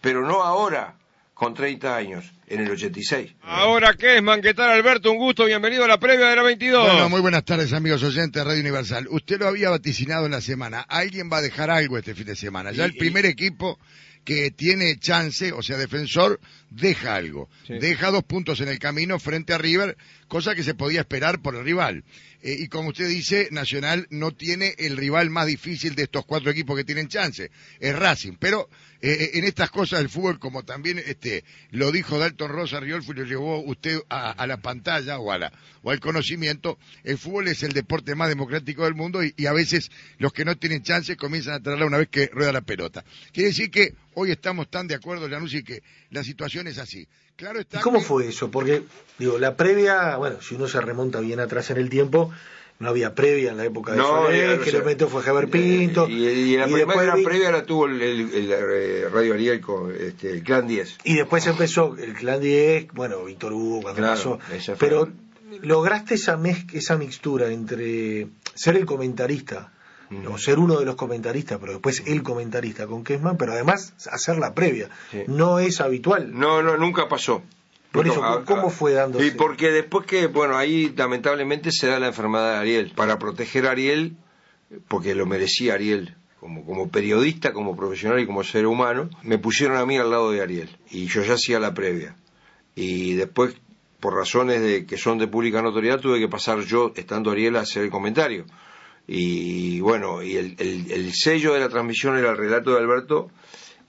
Pero no ahora, con 30 años, en el 86. Ahora Kesman, ¿qué tal Alberto? Un gusto, bienvenido a la previa de la 22. Bueno, muy buenas tardes amigos oyentes de Radio Universal. Usted lo había vaticinado en la semana. Alguien va a dejar algo este fin de semana. Ya Y- el primer equipo que tiene chance, o sea, defensor, deja algo. Sí. Deja dos puntos en el camino frente a River, cosa que se podía esperar por el rival. Eh, y como usted dice, Nacional no tiene el rival más difícil de estos cuatro equipos que tienen chance, es Racing. Pero eh, en estas cosas del fútbol, como también este lo dijo Dalton Rosa Riolfo y lo llevó usted a, a la pantalla o, a la, o al conocimiento, el fútbol es el deporte más democrático del mundo y, y a veces los que no tienen chance comienzan a traerla una vez que rueda la pelota. Quiere decir que hoy estamos tan de acuerdo, Januzzi, que la situación es así. Claro está ¿Y cómo que- fue eso? Porque, digo, la previa, bueno, si uno se remonta bien atrás en el tiempo, no había previa en la época de No, o que metió fue Javier Pinto. Y, y la y primera vi- previa la tuvo el, el- el, eh, Radio Ariel con este, el Clan 10. Y después empezó el Clan 10, bueno, Víctor Hugo cuando Claro, pasó. Pero lograste esa, mez- esa mixtura entre ser el comentarista, o ser uno de los comentaristas, pero después el comentarista con Kessman, pero además hacer la previa. No es habitual. No, no, nunca pasó. Por eso, No, a- ¿cómo a- fue dándose? Y porque después que, bueno, ahí lamentablemente se da la enfermedad de Ariel. Para proteger a Ariel, porque lo merecía Ariel, como, como periodista, como profesional y como ser humano, me pusieron a mí al lado de Ariel. Y yo ya hacía la previa. Y después, por razones de que son de pública notoriedad, tuve que pasar yo, estando Ariel, a hacer el comentario. Y bueno, y el, el- el sello de la transmisión era el relato de Alberto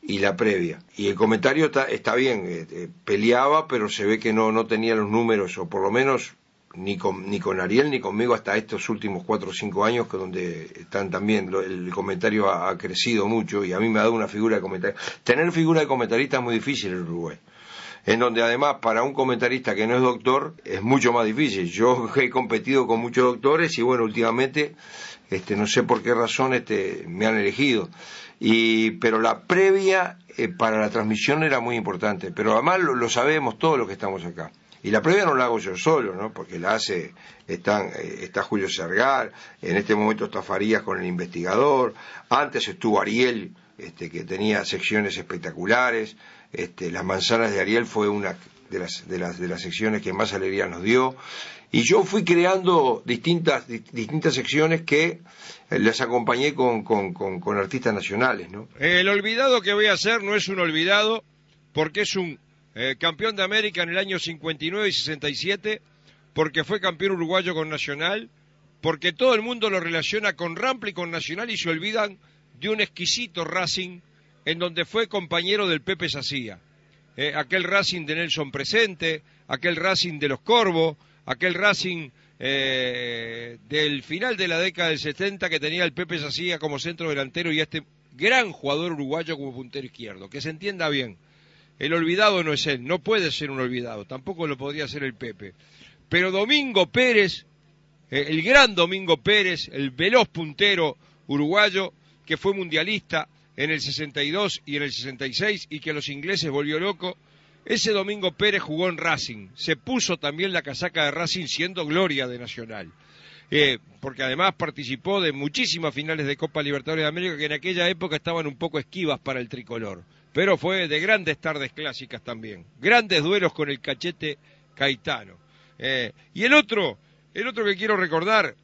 y la previa. Y el comentario está, está bien, eh, eh, peleaba, pero se ve que no, no tenía los números, o por lo menos ni con, ni con Ariel ni conmigo hasta estos últimos cuatro o cinco años, que donde están también, el comentario ha, ha crecido mucho y a mí me ha dado una figura de comentarista. Tener figura de comentarista es muy difícil en Uruguay. En donde además para un comentarista que no es doctor es mucho más difícil. Yo (laughs) he competido con muchos doctores y bueno, últimamente, este, no sé por qué razón este, me han elegido. Y, pero la previa eh, para la transmisión era muy importante. Pero además lo, lo sabemos todos los que estamos acá. Y la previa no la hago yo solo, ¿no? Porque la hace, están, eh, está Julio Sergar, en este momento está Farías con el investigador, antes estuvo Ariel, este, que tenía secciones espectaculares, este, Las manzanas de Ariel fue una de las, de las, de las secciones que más alegría nos dio, y yo fui creando distintas, di- distintas secciones que eh, las acompañé con, con, con, con artistas nacionales. El olvidado que voy a hacer no es un olvidado porque es un eh, campeón de América en el año 59 y 67, porque fue campeón uruguayo con Nacional, porque todo el mundo lo relaciona con Rampla y con Nacional y se olvidan de un exquisito Racing en donde fue compañero del Pepe Sacía. Eh, aquel Racing de Nelson Presente, aquel Racing de los Corvos, aquel Racing eh, del final de la década del 70 que tenía el Pepe Sacía como centro delantero y a este gran jugador uruguayo como puntero izquierdo. Que se entienda bien, el olvidado no es él, no puede ser un olvidado, tampoco lo podría ser el Pepe. Pero Domingo Pérez, eh, el gran Domingo Pérez, el veloz puntero uruguayo que fue mundialista en el 62 y en el 66 y que los ingleses volvió loco, ese Domingo Pérez jugó en Racing, se puso también la casaca de Racing siendo gloria de Nacional. Eh, porque además participó de muchísimas finales de Copa Libertadores de América que en aquella época estaban un poco esquivas para el tricolor, pero fue de grandes tardes clásicas también, grandes duelos con el cachete Caetano. Eh, y el otro, el otro que quiero recordar,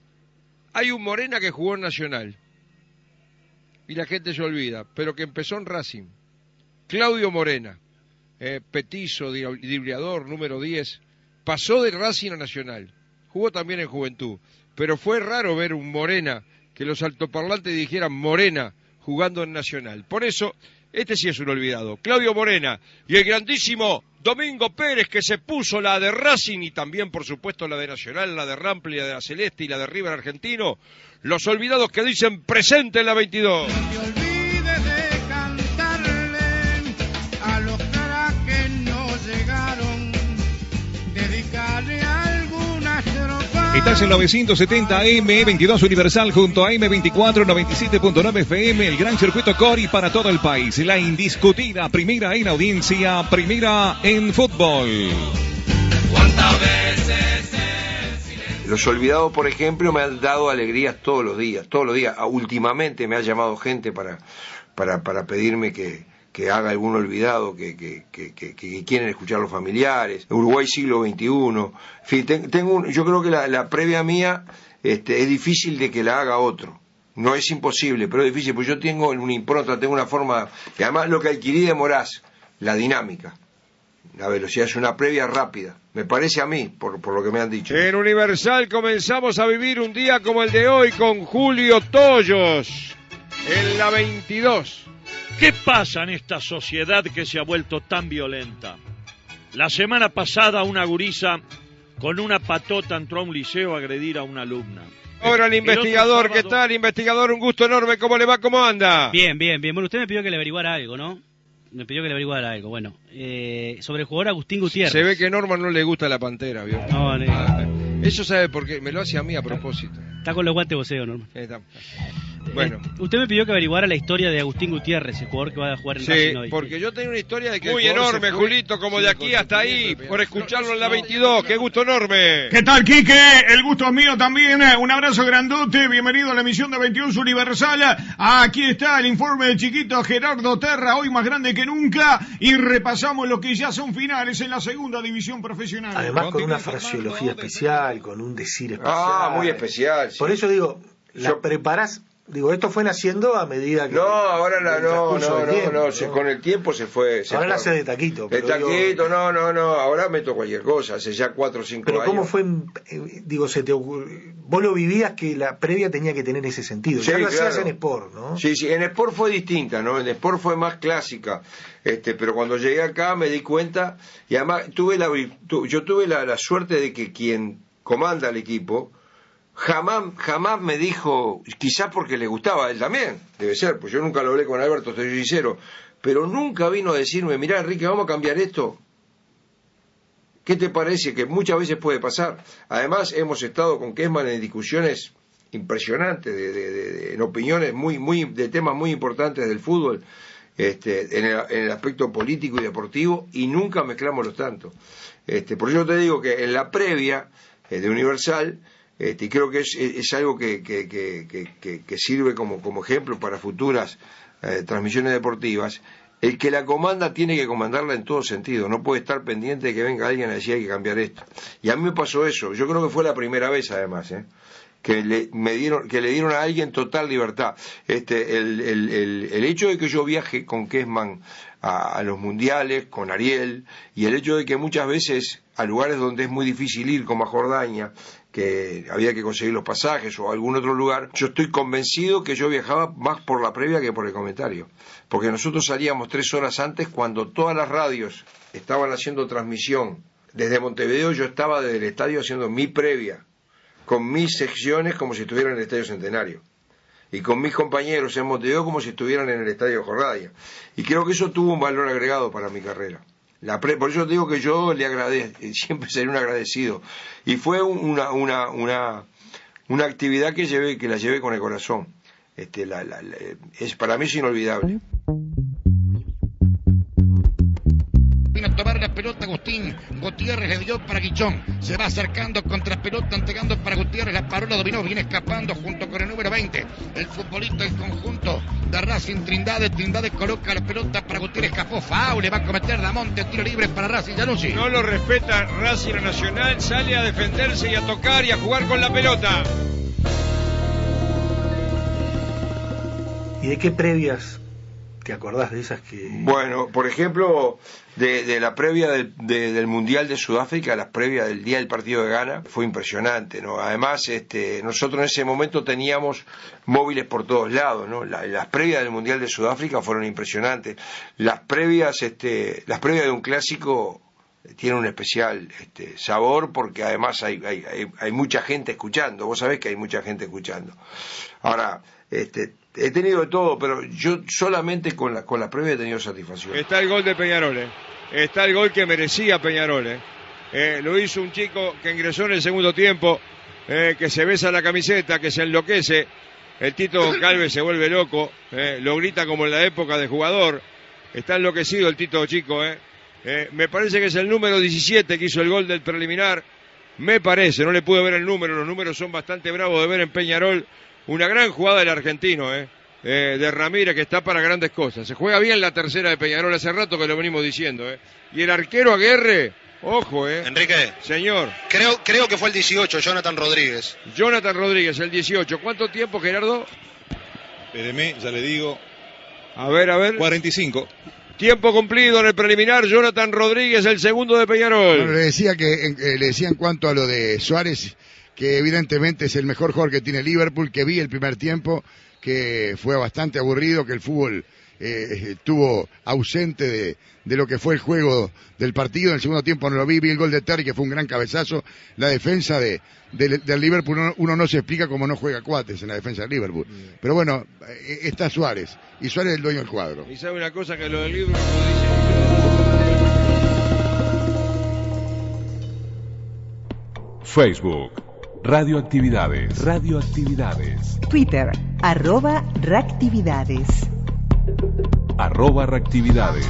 hay un Morena que jugó en Nacional y la gente se olvida, pero que empezó en Racing. Claudio Morena, eh, petizo, dribleador, número 10, pasó de Racing a Nacional. Jugó también en Juventud, pero fue raro ver un Morena que los altoparlantes dijeran Morena jugando en Nacional. Por eso, este sí es un olvidado. Claudio Morena y el grandísimo Domingo Pérez que se puso la de Racing y también, por supuesto, la de Nacional, la de Rampla, y la de la Celeste y la de River Argentino. Los olvidados que dicen presente en la 22. Estás en 970 M 22 Universal junto a M24 97.9 FM, el gran circuito Cori para todo el país. La indiscutida primera en audiencia, primera en fútbol. Los olvidados, por ejemplo, me han dado alegrías todos los días, todos los días. Ah, Últimamente me ha llamado gente para, para, para pedirme que, que haga algún olvidado, que, que, quieren escuchar los familiares. Uruguay siglo XXI. En fin, ten- tengo un- yo creo que la, la previa mía este, es difícil de que la haga otro. No es imposible, pero es difícil, porque yo tengo una impronta, tengo una forma, y además lo que adquirí de Moraz, la dinámica. La velocidad es una previa rápida, me parece a mí, por, por lo que me han dicho. En Universal comenzamos a vivir un día como el de hoy con Julio Toyos en la 22. ¿Qué pasa en esta sociedad que se ha vuelto tan violenta? La semana pasada una gurisa con una patota entró a un liceo a agredir a una alumna. Ahora el investigador, ¿qué tal? Investigador, un gusto enorme, ¿cómo le va? ¿Cómo anda? Bien, bien, bien. Bueno, usted me pidió que le averiguara algo, ¿no? Me pidió que le averiguara algo. Bueno, eh, sobre el jugador Agustín Gutiérrez. Se ve que a Norman no le gusta la pantera, ¿vio? No, Ah, Eso sabe por qué, me lo hace a mí a propósito. Está con los guantes voceo, Norman. Eh, está. Bueno. Eh, usted me pidió que averiguara la historia de Agustín Gutiérrez, el jugador que va a jugar en Sí, Racing hoy. porque yo tengo una historia de que Muy enorme, Julito, como de aquí hasta ahí, por escucharlo en la 22. ¡Qué gusto enorme! ¿Qué tal, Quique? El gusto es mío también. Eh, Un abrazo grandote. Bienvenido a la emisión de 21 Universal. Aquí está el informe del chiquito Gerardo Terra, hoy más grande que nunca. Y repasamos lo que ya son finales en la segunda división profesional. Además con una fraseología especial, con un decir especial. Ah, muy especial. sí. Por eso digo, la preparás, digo, esto fue naciendo a medida que... No, ahora la, no, no, no, tiempo, no, se- con el tiempo se fue. se Ahora fue. hace de taquito. De pero digo, taquito, no, no, no, ahora meto cualquier cosa, hace ya cuatro o cinco Pero años. ¿cómo fue, eh, digo, se te vos lo vivías que la previa tenía que tener ese sentido, Sí, ya lo hacías claro. en Sport, ¿no? Sí, sí, en Sport fue distinta, ¿no? En Sport fue más clásica, este, pero cuando llegué acá me di cuenta, y además tuve la, virtu- yo tuve la, la suerte de que quien comanda el equipo, jamás, jamás me dijo, quizás porque le gustaba a él también, debe ser, pues yo nunca lo hablé con Alberto, estoy sincero, pero nunca vino a decirme, mirá Enrique, vamos a cambiar esto. ¿Qué te parece? Que muchas veces puede pasar. Además, hemos estado con Kesman en discusiones impresionantes, de, de- de- en opiniones muy, muy, de temas muy importantes del fútbol, este, en, el, en el aspecto político y deportivo, y nunca mezclamos los tantos. Este, por eso te digo que en la previa eh, de Universal, este, y creo que es, es- algo que, que- que- sirve como, como ejemplo para futuras eh, transmisiones deportivas, el que la comanda tiene que comandarla en todo sentido, no puede estar pendiente de que venga alguien a decir hay que cambiar esto. Y a mí me pasó eso, yo creo que fue la primera vez además, ¿eh? que le, me dieron, que le dieron a alguien total libertad. Este, el, el- el- el hecho de que yo viaje con Kesman a, a los mundiales, con Ariel, y el hecho de que muchas veces a lugares donde es muy difícil ir, como a Jordania, que había que conseguir los pasajes o algún otro lugar, yo estoy convencido que yo viajaba más por la previa que por el comentario. Porque nosotros salíamos tres horas antes cuando todas las radios estaban haciendo transmisión. Desde Montevideo yo estaba desde el estadio haciendo mi previa con mis secciones como si estuvieran en el Estadio Centenario. Y con mis compañeros en Montevideo como si estuvieran en el Estadio Jorradia. Y creo que eso tuvo un valor agregado para mi carrera. La pre- por eso digo que yo le agradezco, siempre seré un agradecido. Y fue un- una, una, una, una actividad que llevé, que la llevé con el corazón. Este, la- la- es, para mí es inolvidable. Agustín. Gutiérrez le dio para Guichón. Se va acercando contra pelota, entregando para Gutiérrez. La parola dominó, viene escapando junto con el número 20. El futbolista del conjunto de Racing Trindade. Trindade coloca la pelota para Gutiérrez. Escapó Faule, va a cometer Damonte. Tiro libre para Racing Januzzi. No lo respeta Racing Nacional, sale a defenderse y a tocar y a jugar con la pelota. ¿Y de qué previas te acordás de esas que... Bueno, por ejemplo, de, la previa del, de- del Mundial de Sudáfrica, la previa del día del partido de Ghana, fue impresionante, ¿no? Además, este, nosotros en ese momento teníamos móviles por todos lados, ¿no? La- las previas del Mundial de Sudáfrica fueron impresionantes. Las previas, este, las previas de un clásico tienen un especial este, sabor porque además hay, hay, hay, hay mucha gente escuchando. Vos sabés que hay mucha gente escuchando. Ahora, este, he tenido de todo, pero yo solamente con la, con la previa he tenido satisfacción. Está el gol de Peñarol, ¿eh? Está el gol que merecía Peñarol, ¿eh? Eh, lo hizo un chico que ingresó en el segundo tiempo, eh, que se besa la camiseta, que se enloquece. El Tito Calves se vuelve loco, eh, lo grita como en la época de jugador. Está enloquecido el Tito Chico, ¿eh? Eh, me parece que es el número 17 que hizo el gol del preliminar. Me parece, no le pude ver el número, los números son bastante bravos de ver en Peñarol. Una gran jugada del argentino, ¿eh? Eh, de Ramírez, que está para grandes cosas. Se juega bien la tercera de Peñarol hace rato que lo venimos diciendo, ¿eh? Y el arquero Aguerre, ojo, ¿eh? Enrique. Señor. Creo, creo que fue el 18, Jonathan Rodríguez. Jonathan Rodríguez, el 18. ¿Cuánto tiempo, Gerardo? Espéreme, ya le digo. A ver, a ver. 45. Tiempo cumplido en el preliminar. Jonathan Rodríguez, el segundo de Peñarol. Bueno, le decía que eh, le decía en cuanto a lo de Suárez que evidentemente es el mejor jugador que tiene Liverpool, que vi el primer tiempo, que fue bastante aburrido, que el fútbol eh, estuvo ausente de, de lo que fue el juego del partido. En el segundo tiempo no lo vi, vi el gol de Terry, que fue un gran cabezazo. La defensa de, del- Liverpool, uno, uno no se explica cómo no juega cuates en la defensa del Liverpool. Pero bueno, eh, está Suárez, y Suárez es el dueño del cuadro. Y sabe una cosa que lo del libro lo dice. Facebook, Radioactividades, Radioactividades, Twitter, arroba reactividades. arroba reactividades.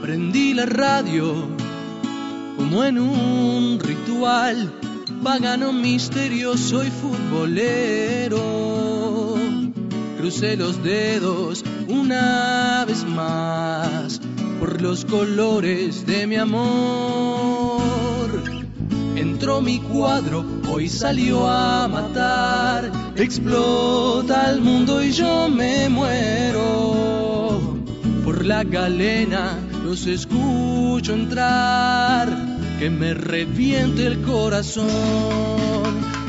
Prendí la radio como en un ritual pagano, misterioso y futbolero. Crucé los dedos una vez más por los colores de mi amor. Entró mi cuadro, hoy salió a matar. Explota el mundo y yo me muero. Por la galena los escucho entrar, que me reviente el corazón.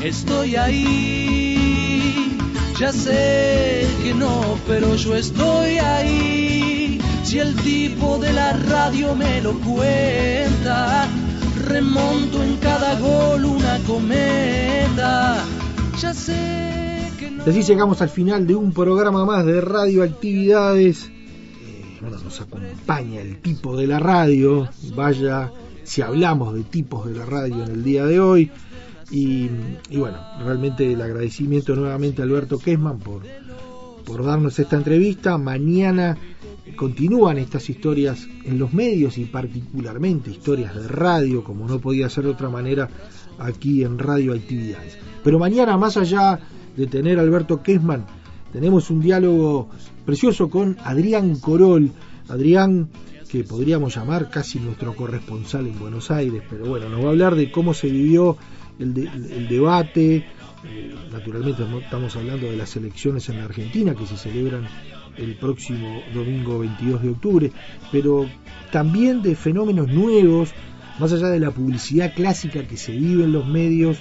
Estoy ahí, ya sé que no, pero yo estoy ahí. Si el tipo de la radio me lo cuenta, remonto en cada gol una cometa. Ya sé que no. Y así llegamos al final de un programa más de radioactividades. Eh, bueno, nos acompaña el tipo de la radio. Vaya, si hablamos de tipos de la radio en el día de hoy. Y, bueno, realmente el agradecimiento nuevamente a Alberto Kessman por, por darnos esta entrevista. Mañana continúan estas historias en los medios y particularmente historias de radio, como no podía ser de otra manera aquí en Radio Actividades. Pero mañana, más allá de tener a Alberto Kessman, tenemos un diálogo precioso con Adrián Corol. Adrián, que podríamos llamar casi nuestro corresponsal en Buenos Aires, pero bueno, nos va a hablar de cómo se vivió el, de- el debate. Eh, naturalmente estamos hablando de las elecciones en la Argentina que se celebran el próximo domingo 22 de octubre, pero también de fenómenos nuevos, más allá de la publicidad clásica que se vive en los medios,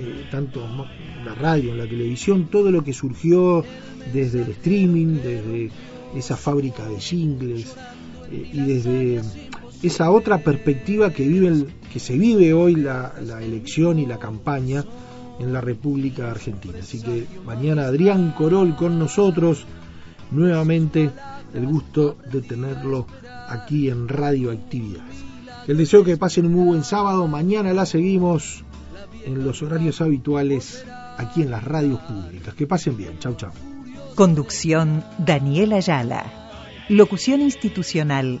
eh, tanto en la radio, en la televisión, todo lo que surgió desde el streaming, desde esa fábrica de jingles eh, y desde esa otra perspectiva que vive que se vive hoy la, elección y la campaña en la República Argentina. Así que mañana Adrián Corol con nosotros, nuevamente el gusto de tenerlo aquí en Radio Actividades. El deseo que pasen un muy buen sábado, mañana la seguimos en los horarios habituales aquí en las radios públicas. Que pasen bien, chau chau. Conducción Daniela Ayala. Locución institucional